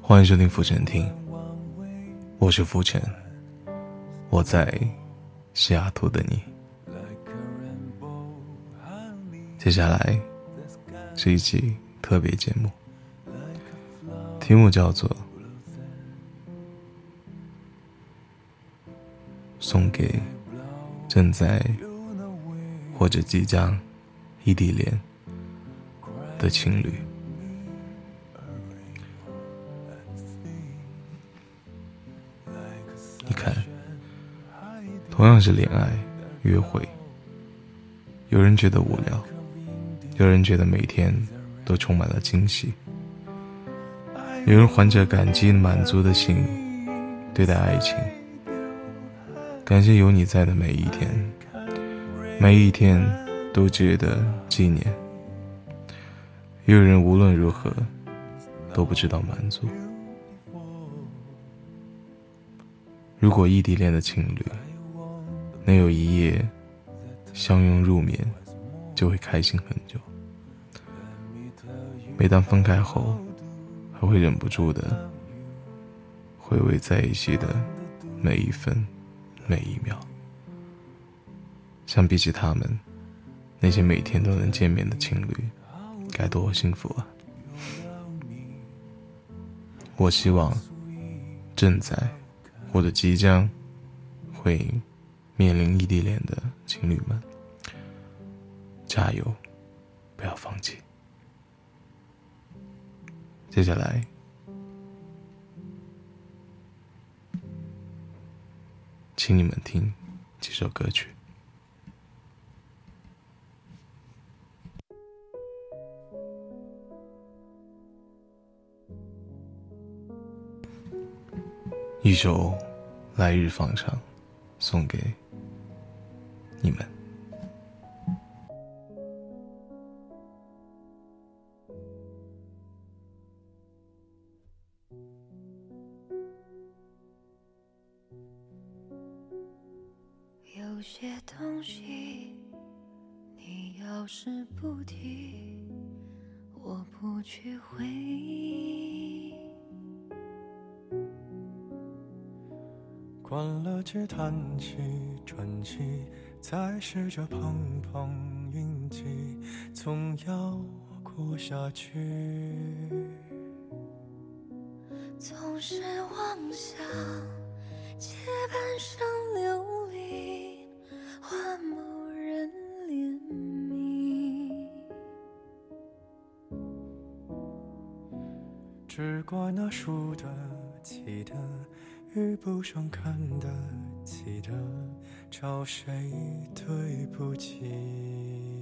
欢迎收听浮沉听，我是浮沉，我在西雅图等你。接下来是一期特别节目，题目叫做《送给正在或者即将异地恋的情侣》。你看，同样是恋爱约会，有人觉得无聊，有人觉得每天都充满了惊喜，有人怀着感激满足的心对待爱情，感谢有你在的每一天，每一天都值得纪念。也有人无论如何都不知道满足。如果异地恋的情侣能有一夜相拥入眠，就会开心很久。每当分开后，还会忍不住的回味在一起的每一分每一秒。相比起他们，那些每天都能见面的情侣，该多幸福啊！我希望正在。或者即将会面临异地恋的情侣们，加油，不要放弃。接下来，请你们听几首歌曲。一首《来日方长》，送给你们。有些东西，你要是不提，我不去回忆。关了机，叹气，喘气，再试着碰碰运气，总要过下去。总是妄想借半生流离换某人怜悯，只怪那输得起的。遇不上看得起的，找谁对不起？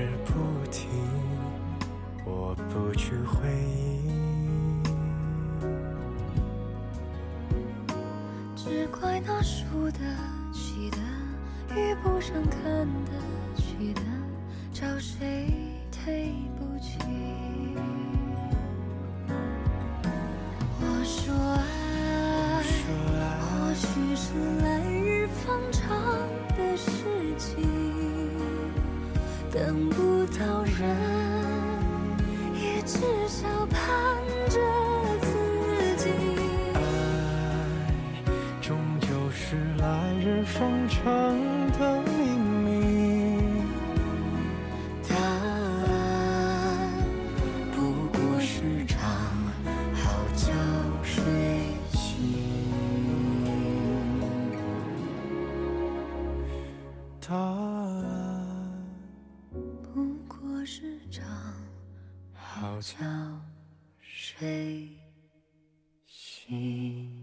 止不停，我不去回忆。只怪那输得起的，遇不上看得起的。找谁？答案不过是场好觉睡醒。